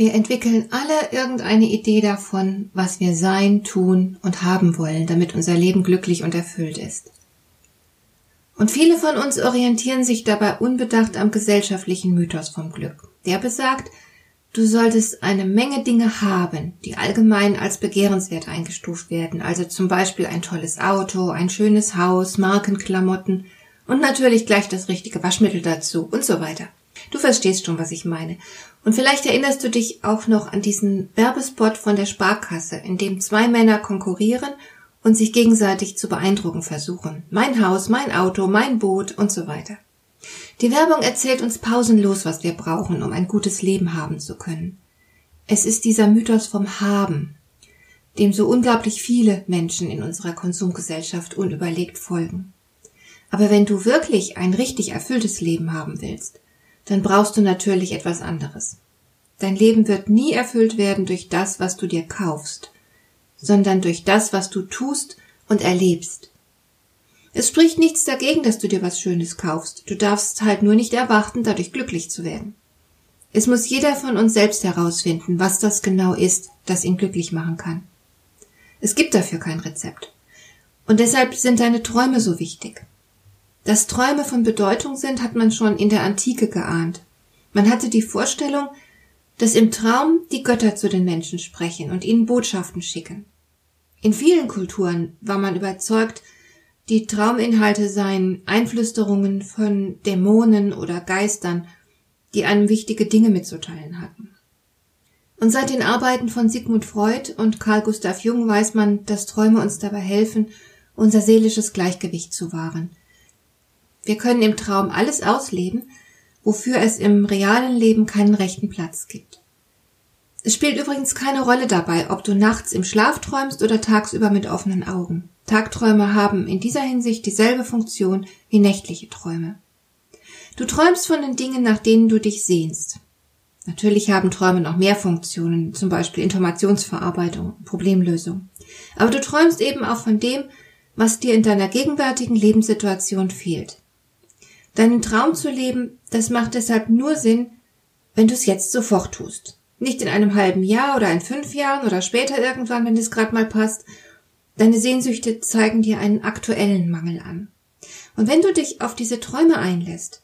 Wir entwickeln alle irgendeine Idee davon, was wir sein, tun und haben wollen, damit unser Leben glücklich und erfüllt ist. Und viele von uns orientieren sich dabei unbedacht am gesellschaftlichen Mythos vom Glück. Der besagt, du solltest eine Menge Dinge haben, die allgemein als begehrenswert eingestuft werden, also zum Beispiel ein tolles Auto, ein schönes Haus, Markenklamotten und natürlich gleich das richtige Waschmittel dazu und so weiter. Du verstehst schon, was ich meine. Und vielleicht erinnerst du dich auch noch an diesen Werbespot von der Sparkasse, in dem zwei Männer konkurrieren und sich gegenseitig zu beeindrucken versuchen. Mein Haus, mein Auto, mein Boot und so weiter. Die Werbung erzählt uns pausenlos, was wir brauchen, um ein gutes Leben haben zu können. Es ist dieser Mythos vom Haben, dem so unglaublich viele Menschen in unserer Konsumgesellschaft unüberlegt folgen. Aber wenn du wirklich ein richtig erfülltes Leben haben willst, dann brauchst du natürlich etwas anderes. Dein Leben wird nie erfüllt werden durch das, was du dir kaufst, sondern durch das, was du tust und erlebst. Es spricht nichts dagegen, dass du dir was Schönes kaufst. Du darfst halt nur nicht erwarten, dadurch glücklich zu werden. Es muss jeder von uns selbst herausfinden, was das genau ist, das ihn glücklich machen kann. Es gibt dafür kein Rezept. Und deshalb sind deine Träume so wichtig. Dass Träume von Bedeutung sind, hat man schon in der Antike geahnt. Man hatte die Vorstellung, dass im Traum die Götter zu den Menschen sprechen und ihnen Botschaften schicken. In vielen Kulturen war man überzeugt, die Trauminhalte seien Einflüsterungen von Dämonen oder Geistern, die einem wichtige Dinge mitzuteilen hatten. Und seit den Arbeiten von Sigmund Freud und Carl Gustav Jung weiß man, dass Träume uns dabei helfen, unser seelisches Gleichgewicht zu wahren, wir können im Traum alles ausleben, wofür es im realen Leben keinen rechten Platz gibt. Es spielt übrigens keine Rolle dabei, ob du nachts im Schlaf träumst oder tagsüber mit offenen Augen. Tagträume haben in dieser Hinsicht dieselbe Funktion wie nächtliche Träume. Du träumst von den Dingen, nach denen du dich sehnst. Natürlich haben Träume noch mehr Funktionen, zum Beispiel Informationsverarbeitung, Problemlösung. Aber du träumst eben auch von dem, was dir in deiner gegenwärtigen Lebenssituation fehlt. Deinen Traum zu leben, das macht deshalb nur Sinn, wenn du es jetzt sofort tust. Nicht in einem halben Jahr oder in fünf Jahren oder später irgendwann, wenn es gerade mal passt. Deine Sehnsüchte zeigen dir einen aktuellen Mangel an. Und wenn du dich auf diese Träume einlässt,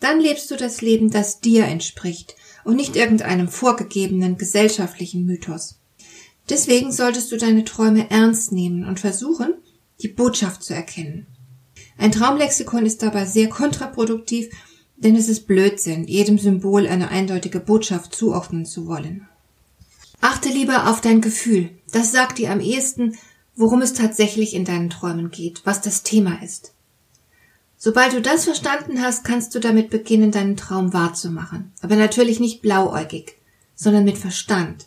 dann lebst du das Leben, das dir entspricht und nicht irgendeinem vorgegebenen gesellschaftlichen Mythos. Deswegen solltest du deine Träume ernst nehmen und versuchen, die Botschaft zu erkennen. Ein Traumlexikon ist dabei sehr kontraproduktiv, denn es ist Blödsinn, jedem Symbol eine eindeutige Botschaft zuordnen zu wollen. Achte lieber auf dein Gefühl. Das sagt dir am ehesten, worum es tatsächlich in deinen Träumen geht, was das Thema ist. Sobald du das verstanden hast, kannst du damit beginnen, deinen Traum wahrzumachen. Aber natürlich nicht blauäugig, sondern mit Verstand.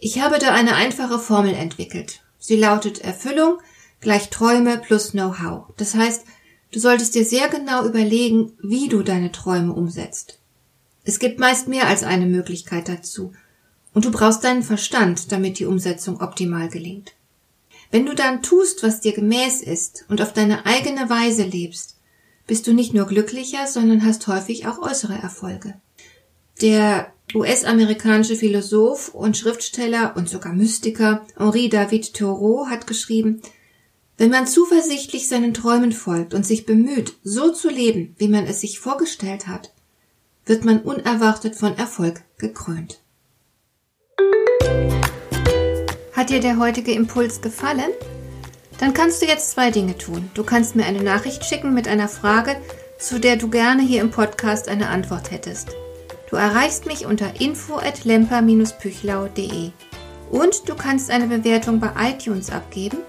Ich habe da eine einfache Formel entwickelt. Sie lautet Erfüllung gleich Träume plus Know-how. Das heißt, du solltest dir sehr genau überlegen, wie du deine Träume umsetzt. Es gibt meist mehr als eine Möglichkeit dazu, und du brauchst deinen Verstand, damit die Umsetzung optimal gelingt. Wenn du dann tust, was dir gemäß ist und auf deine eigene Weise lebst, bist du nicht nur glücklicher, sondern hast häufig auch äußere Erfolge. Der US-amerikanische Philosoph und Schriftsteller und sogar Mystiker Henri David Thoreau hat geschrieben, wenn man zuversichtlich seinen Träumen folgt und sich bemüht, so zu leben, wie man es sich vorgestellt hat, wird man unerwartet von Erfolg gekrönt. Hat dir der heutige Impuls gefallen? Dann kannst du jetzt zwei Dinge tun. Du kannst mir eine Nachricht schicken mit einer Frage, zu der du gerne hier im Podcast eine Antwort hättest. Du erreichst mich unter info at lemper-püchlau.de und du kannst eine Bewertung bei iTunes abgeben –